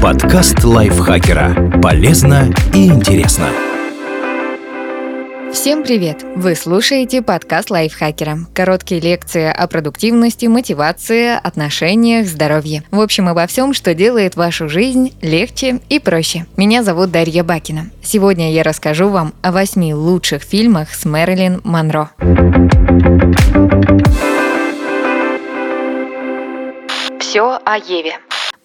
Подкаст лайфхакера. Полезно и интересно. Всем привет! Вы слушаете подкаст лайфхакера. Короткие лекции о продуктивности, мотивации, отношениях, здоровье. В общем, обо всем, что делает вашу жизнь легче и проще. Меня зовут Дарья Бакина. Сегодня я расскажу вам о восьми лучших фильмах с Мэрилин Монро. Все о Еве.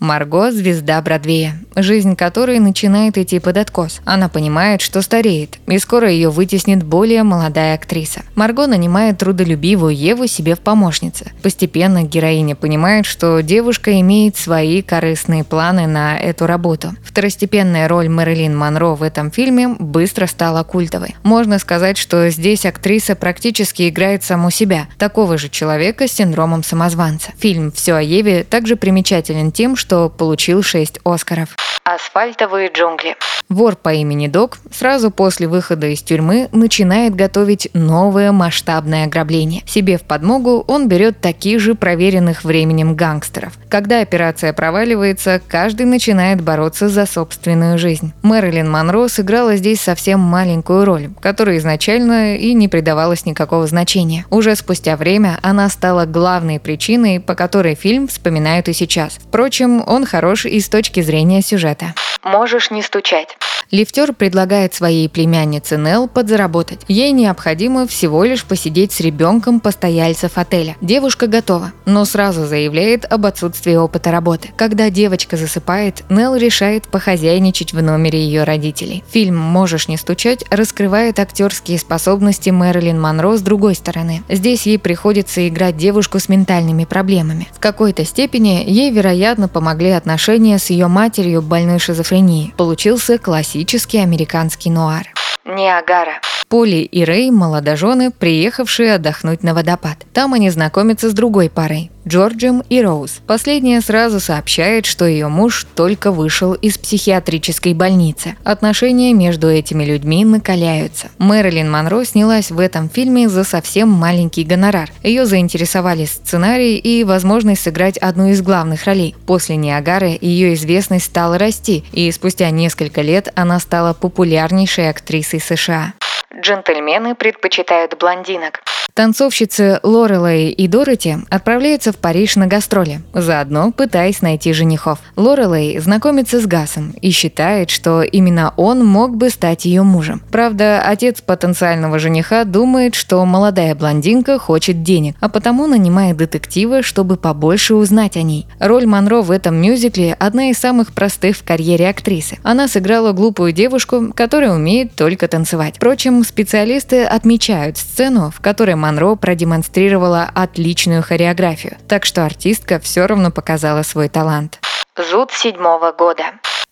Марго – звезда Бродвея, жизнь которой начинает идти под откос. Она понимает, что стареет, и скоро ее вытеснит более молодая актриса. Марго нанимает трудолюбивую Еву себе в помощнице. Постепенно героиня понимает, что девушка имеет свои корыстные планы на эту работу. Второстепенная роль Мэрилин Монро в этом фильме быстро стала культовой. Можно сказать, что здесь актриса практически играет саму себя, такого же человека с синдромом самозванца. Фильм «Все о Еве» также примечателен тем, что что получил 6 Оскаров. Асфальтовые джунгли. Вор по имени Док сразу после выхода из тюрьмы начинает готовить новое масштабное ограбление. Себе в подмогу он берет таких же проверенных временем гангстеров. Когда операция проваливается, каждый начинает бороться за собственную жизнь. Мэрилин Монро сыграла здесь совсем маленькую роль, которой изначально и не придавалось никакого значения. Уже спустя время она стала главной причиной, по которой фильм вспоминают и сейчас. Впрочем, он хорош и с точки зрения сюжета. Можешь не стучать. Лифтер предлагает своей племяннице Нелл подзаработать. Ей необходимо всего лишь посидеть с ребенком постояльцев отеля. Девушка готова, но сразу заявляет об отсутствии опыта работы. Когда девочка засыпает, Нелл решает похозяйничать в номере ее родителей. Фильм «Можешь не стучать» раскрывает актерские способности Мэрилин Монро с другой стороны. Здесь ей приходится играть девушку с ментальными проблемами. В какой-то степени ей, вероятно, помогли отношения с ее матерью больной шизофренией. Получился классический классический американский нуар. Ниагара. Поли и Рэй – молодожены, приехавшие отдохнуть на водопад. Там они знакомятся с другой парой – Джорджем и Роуз. Последняя сразу сообщает, что ее муж только вышел из психиатрической больницы. Отношения между этими людьми накаляются. Мэрилин Монро снялась в этом фильме за совсем маленький гонорар. Ее заинтересовали сценарий и возможность сыграть одну из главных ролей. После Ниагары ее известность стала расти, и спустя несколько лет она стала популярнейшей актрисой США. Джентльмены предпочитают блондинок. Танцовщицы Лорелей и Дороти отправляются в Париж на гастроли, заодно пытаясь найти женихов. Лорелей знакомится с Гасом и считает, что именно он мог бы стать ее мужем. Правда, отец потенциального жениха думает, что молодая блондинка хочет денег, а потому нанимает детектива, чтобы побольше узнать о ней. Роль Монро в этом мюзикле одна из самых простых в карьере актрисы. Она сыграла глупую девушку, которая умеет только танцевать. Впрочем, специалисты отмечают сцену, в которой Монро продемонстрировала отличную хореографию, так что артистка все равно показала свой талант. Зуд седьмого года.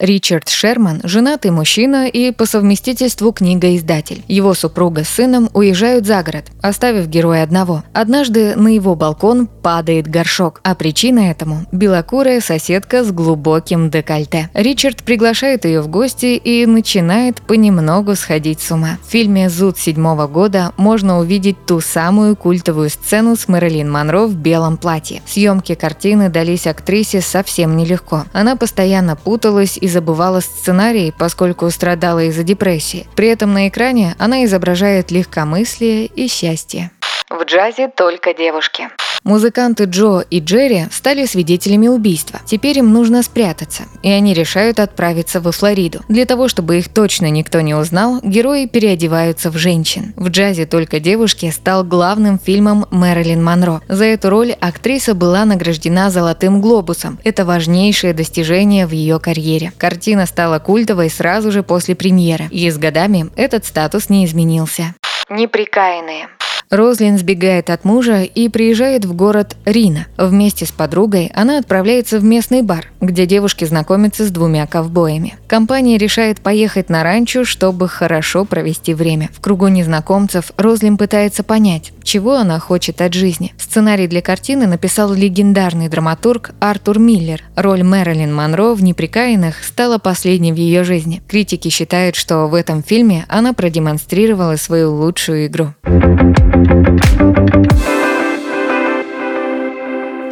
Ричард Шерман – женатый мужчина и по совместительству книгоиздатель. Его супруга с сыном уезжают за город, оставив героя одного. Однажды на его балкон падает горшок, а причина этому – белокурая соседка с глубоким декольте. Ричард приглашает ее в гости и начинает понемногу сходить с ума. В фильме «Зуд» седьмого года можно увидеть ту самую культовую сцену с Мэрилин Монро в белом платье. Съемки картины дались актрисе совсем нелегко. Она постоянно путалась и забывала сценарий, поскольку страдала из-за депрессии. При этом на экране она изображает легкомыслие и счастье. В джазе только девушки. Музыканты Джо и Джерри стали свидетелями убийства. Теперь им нужно спрятаться, и они решают отправиться во Флориду. Для того, чтобы их точно никто не узнал, герои переодеваются в женщин. В джазе «Только девушки» стал главным фильмом Мэрилин Монро. За эту роль актриса была награждена «Золотым глобусом». Это важнейшее достижение в ее карьере. Картина стала культовой сразу же после премьеры, и с годами этот статус не изменился. Неприкаянные. Розлин сбегает от мужа и приезжает в город Рина. Вместе с подругой она отправляется в местный бар, где девушки знакомятся с двумя ковбоями. Компания решает поехать на ранчо, чтобы хорошо провести время. В кругу незнакомцев Розлин пытается понять, чего она хочет от жизни. Сценарий для картины написал легендарный драматург Артур Миллер. Роль Мэрилин Монро в «Неприкаянных» стала последней в ее жизни. Критики считают, что в этом фильме она продемонстрировала свою лучшую игру.